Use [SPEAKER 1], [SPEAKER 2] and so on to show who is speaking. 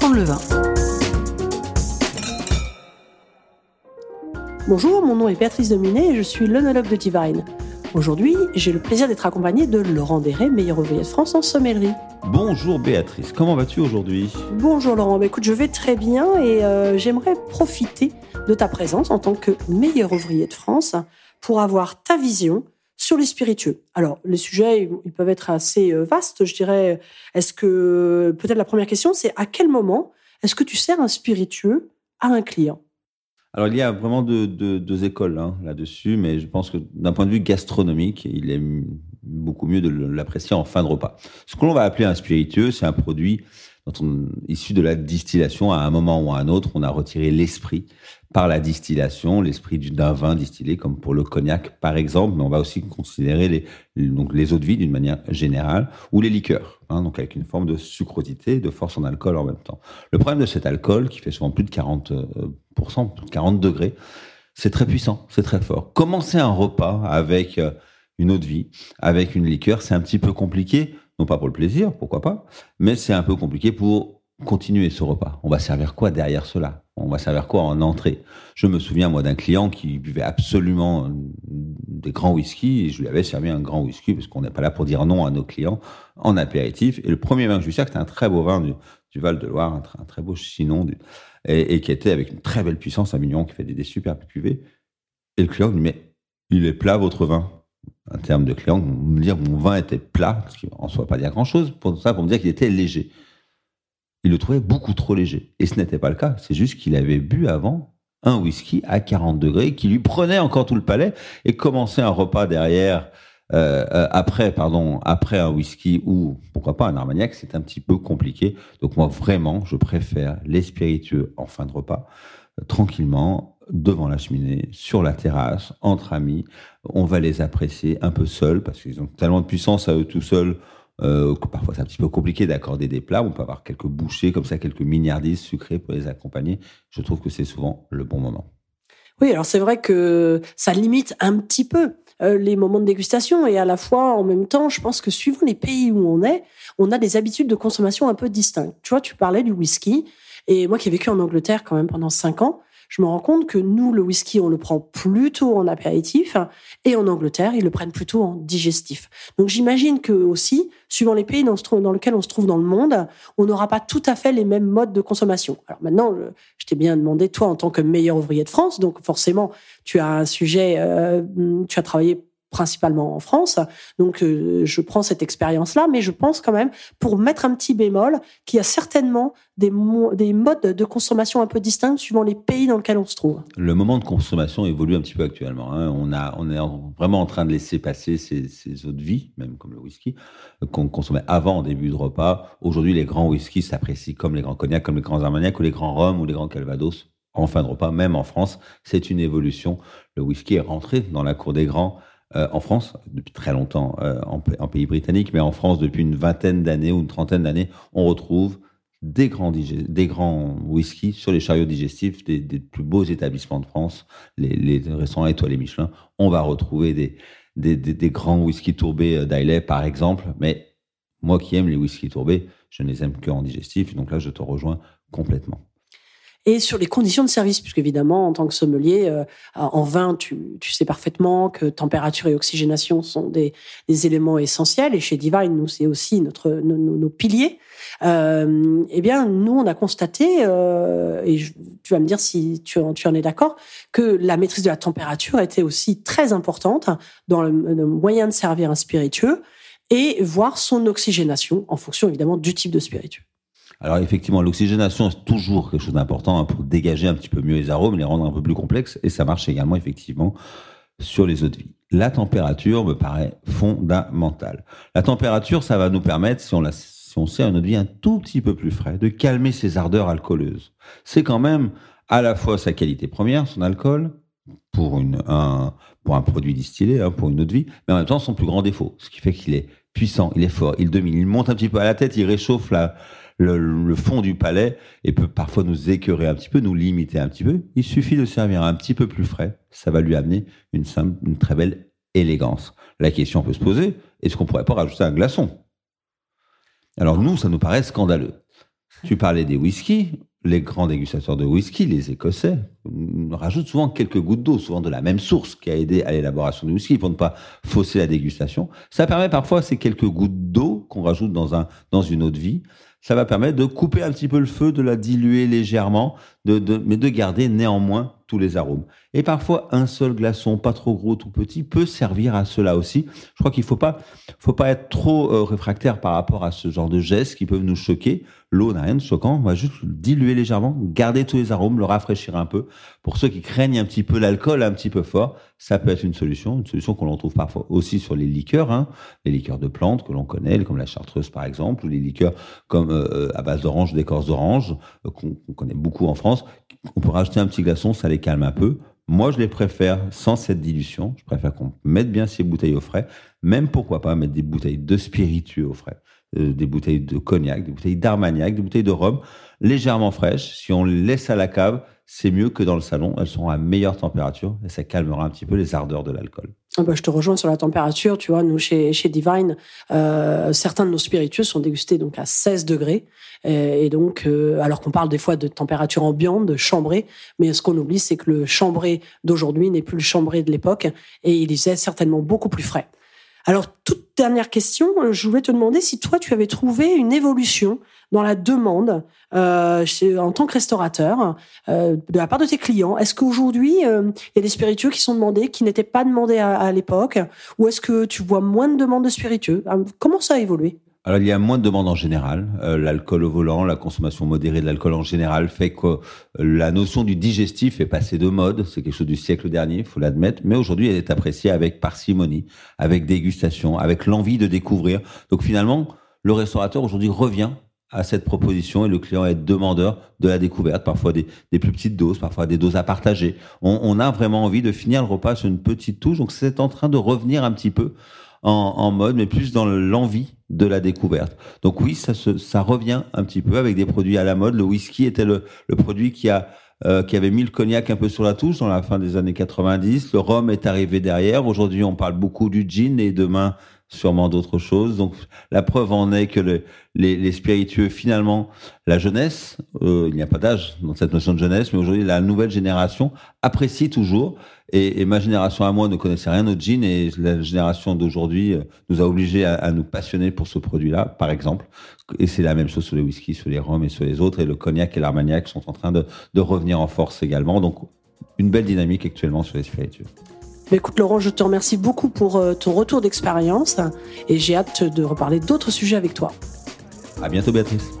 [SPEAKER 1] apprendre le vin.
[SPEAKER 2] Bonjour, mon nom est Béatrice Dominé et je suis l'onologue de Divine. Aujourd'hui, j'ai le plaisir d'être accompagnée de Laurent Deret, meilleur ouvrier de France en sommellerie.
[SPEAKER 3] Bonjour Béatrice, comment vas-tu aujourd'hui?
[SPEAKER 2] Bonjour Laurent, bah, écoute, je vais très bien et euh, j'aimerais profiter de ta présence en tant que meilleur ouvrier de France pour avoir ta vision sur les spiritueux. Alors, les sujets, ils peuvent être assez euh, vastes, je dirais. Est-ce que, peut-être la première question, c'est à quel moment est-ce que tu sers un spiritueux à un client?
[SPEAKER 3] Alors, il y a vraiment deux, écoles hein, là-dessus, mais je pense que d'un point de vue gastronomique, il est beaucoup mieux de l'apprécier en fin de repas. Ce que l'on va appeler un spiritueux, c'est un produit dont on, issu de la distillation. À un moment ou à un autre, on a retiré l'esprit par la distillation, l'esprit d'un vin distillé, comme pour le cognac par exemple, mais on va aussi considérer les, donc les eaux de vie d'une manière générale, ou les liqueurs, hein, donc avec une forme de sucrosité, de force en alcool en même temps. Le problème de cet alcool, qui fait souvent plus de 40%, euh, plus de 40 degrés, c'est très puissant, c'est très fort. Commencer un repas avec euh, une eau de vie, avec une liqueur, c'est un petit peu compliqué, non pas pour le plaisir, pourquoi pas, mais c'est un peu compliqué pour continuer ce repas. On va servir quoi derrière cela? On va servir quoi en entrée? Je me souviens, moi, d'un client qui buvait absolument des grands whisky et je lui avais servi un grand whisky parce qu'on n'est pas là pour dire non à nos clients en apéritif. Et le premier vin que je lui sers, c'était un très beau vin du, Val-de-Loire, un, très beau chinon et, qui était avec une très belle puissance, un mignon qui fait des, superbes cuvées. Et le client me dit, mais il est plat votre vin? Un terme de client, me dire mon vin était plat, ce qui en soit pas dire grand-chose, pour ça, pour me dire qu'il était léger il le trouvait beaucoup trop léger. Et ce n'était pas le cas. C'est juste qu'il avait bu avant un whisky à 40 degrés qui lui prenait encore tout le palais et commençait un repas derrière euh, euh, après pardon après un whisky ou pourquoi pas un armagnac c'est un petit peu compliqué donc moi vraiment je préfère les spiritueux en fin de repas euh, tranquillement devant la cheminée sur la terrasse entre amis on va les apprécier un peu seuls parce qu'ils ont tellement de puissance à eux tout seuls euh, parfois c'est un petit peu compliqué d'accorder des plats. On peut avoir quelques bouchées comme ça, quelques mignardises sucrées pour les accompagner. Je trouve que c'est souvent le bon moment.
[SPEAKER 2] Oui, alors c'est vrai que ça limite un petit peu euh, les moments de dégustation et à la fois en même temps, je pense que suivant les pays où on est, on a des habitudes de consommation un peu distinctes. Tu vois, tu parlais du whisky et moi qui ai vécu en Angleterre quand même pendant cinq ans, je me rends compte que nous, le whisky, on le prend plutôt en apéritif, et en Angleterre, ils le prennent plutôt en digestif. Donc j'imagine que aussi, suivant les pays dans, lesquels on se trouve dans le monde, on n'aura pas tout à fait les mêmes modes de consommation. Alors maintenant, je, t'ai bien demandé, toi, en tant que meilleur ouvrier de France, donc forcément, tu as un sujet, euh, tu as travaillé principalement en France. Donc, euh, je prends cette expérience-là, mais je pense quand même, pour mettre un petit bémol, qu'il y a certainement des, des modes de consommation un peu distincts suivant les pays dans lesquels on se trouve.
[SPEAKER 3] Le moment de consommation évolue un petit peu actuellement. Hein. On, est vraiment en train de laisser passer ces, ces eaux de vie, même comme le whisky, qu'on consommait avant en début de repas. Aujourd'hui, les grands whiskies s'apprécient comme les grands cognacs, comme les grands armagnacs ou les grands rhums ou les grands calvados en fin de repas, même en France. C'est une évolution. Le whisky est rentré dans la cour des grands euh, en France, depuis très longtemps euh, en, pays britannique, mais en France, depuis une vingtaine d'années ou une trentaine d'années, on retrouve des grands, des whisky sur les chariots digestifs des, plus beaux établissements de France, les, les restaurants étoilés Michelin. On va retrouver des grands whisky tourbés euh, d'Ailey, par exemple, mais moi qui aime les whisky tourbés, je ne les aime que en digestif, donc là, je te rejoins complètement
[SPEAKER 2] et sur les conditions de service, puisque évidemment, en tant que sommelier, euh, en vin, tu, tu, sais parfaitement que température et oxygénation sont des, des éléments essentiels. Et chez Divine, nous, c'est aussi notre, nos, nos piliers. Euh, eh bien, nous, on a constaté, euh, et tu vas me dire si tu, tu en es d'accord, que la maîtrise de la température était aussi très importante dans le, le moyen de servir un spiritueux et voir son oxygénation en fonction évidemment du type de spiritueux.
[SPEAKER 3] Alors effectivement, l'oxygénation est toujours quelque chose d'important hein, pour dégager un petit peu mieux les arômes, les rendre un peu plus complexes, et ça marche également effectivement sur les eaux de vie. La température me paraît fondamentale. La température, ça va nous permettre, si on, la, si on sert une eau de vie un tout petit peu plus frais, de calmer ses ardeurs alcooleuses. C'est quand même à la fois sa qualité première, son alcool, pour, une, un, pour un produit distillé, hein, pour une eau de vie, mais en même temps son plus grand défaut, ce qui fait qu'il est puissant, il est fort, il domine, il monte un petit peu à la tête, il réchauffe la, le, fond du palais et peut parfois nous écœurer un petit peu, nous limiter un petit peu. Il suffit de servir un petit peu plus frais, ça va lui amener une, très belle élégance. La question peut se poser, est-ce qu'on pourrait pas rajouter un glaçon? Alors nous, ça nous paraît scandaleux. Tu parlais des whiskies. Les grands dégustateurs de whisky, les Écossais, rajoutent souvent quelques gouttes d'eau, souvent de la même source qui a aidé à l'élaboration du whisky pour ne pas fausser la dégustation. Ça permet parfois ces quelques gouttes d'eau qu'on rajoute dans, dans une eau de vie ça va permettre de couper un petit peu le feu, de la diluer légèrement, de, mais de garder néanmoins tous les arômes. Et parfois, un seul glaçon, pas trop gros, tout petit, peut servir à cela aussi. Je crois qu'il pas, faut pas être trop euh, réfractaire par rapport à ce genre de gestes qui peuvent nous choquer. L'eau n'a rien de choquant. On va juste diluer légèrement, garder tous les arômes, le rafraîchir un peu. Pour ceux qui craignent un petit peu l'alcool un petit peu fort, ça peut être une solution. Une solution qu'on retrouve parfois aussi sur les liqueurs, hein. les liqueurs de plantes que l'on connaît, comme la chartreuse par exemple, ou les liqueurs comme euh, à base d'orange, d'écorce d'orange, euh, qu'on connaît beaucoup en France. On peut rajouter un petit glaçon, ça les calme un peu. Moi, je les préfère sans cette dilution. Je préfère qu'on mette bien ces bouteilles au frais. Même pourquoi pas mettre des bouteilles de spiritueux au frais. Euh, des bouteilles de cognac, des bouteilles d'armagnac, des bouteilles de rhum légèrement fraîches. Si on les laisse à la cave, c'est mieux que dans le salon. Elles seront à meilleure température et ça calmera un petit peu les ardeurs de l'alcool.
[SPEAKER 2] Ah bah, je te rejoins sur la température. Tu vois, nous, chez, Divine, euh, certains de nos spiritueux sont dégustés donc à 16 degrés. Et, donc, euh, alors qu'on parle des fois de température ambiante, de chambré, mais ce qu'on oublie, c'est que le chambré d'aujourd'hui n'est plus le chambré de l'époque et il est certainement beaucoup plus frais. Alors, toute dernière question, je voulais te demander si toi, tu avais trouvé une évolution dans la demande euh, en tant que restaurateur euh, de la part de tes clients. Est-ce qu'aujourd'hui, euh, il y a des spiritueux qui sont demandés, qui n'étaient pas demandés à, à l'époque Ou est-ce que tu vois moins de demandes de spiritueux? Comment ça a évolué?
[SPEAKER 3] Alors, il y a moins de demandes en général. Euh, l'alcool au volant, la consommation modérée de l'alcool en général fait que la notion du digestif est passée de mode. C'est quelque chose du siècle dernier, il faut l'admettre. Mais aujourd'hui, elle est appréciée avec parcimonie, avec dégustation, avec l'envie de découvrir. Donc finalement, le restaurateur aujourd'hui revient à cette proposition et le client est demandeur de la découverte, parfois des, des plus petites doses, parfois des doses à partager. On, on, a vraiment envie de finir le repas sur une petite touche, donc c'est en train de revenir un petit peu en, en mode, mais plus dans l'envie de la découverte. Donc oui, ça, se, ça revient un petit peu avec des produits à la mode. Le whisky était le, le produit qui a euh, qui avait mis le cognac un peu sur la touche dans la fin des années 90. Le rhum est arrivé derrière. Aujourd'hui, on parle beaucoup du gin et demain, sûrement d'autres choses. Donc la preuve en est que le, les, spiritueux, finalement, la jeunesse, euh, il n'y a pas d'âge dans cette notion de jeunesse, mais aujourd'hui la nouvelle génération apprécie toujours. Et, ma génération à moi ne connaissait rien au gin et la génération d'aujourd'hui euh, nous a obligés à, nous passionner pour ce produit-là, par exemple. Et c'est la même chose sur les whisky, sur les rhums et sur les autres. Et le cognac et l'armagnac sont en train de revenir en force également. Donc une belle dynamique actuellement sur les spiritueux.
[SPEAKER 2] Écoute Laurent, je te remercie beaucoup pour euh, ton retour d'expérience et j'ai hâte de reparler d'autres sujets avec toi.
[SPEAKER 3] À bientôt Béatrice.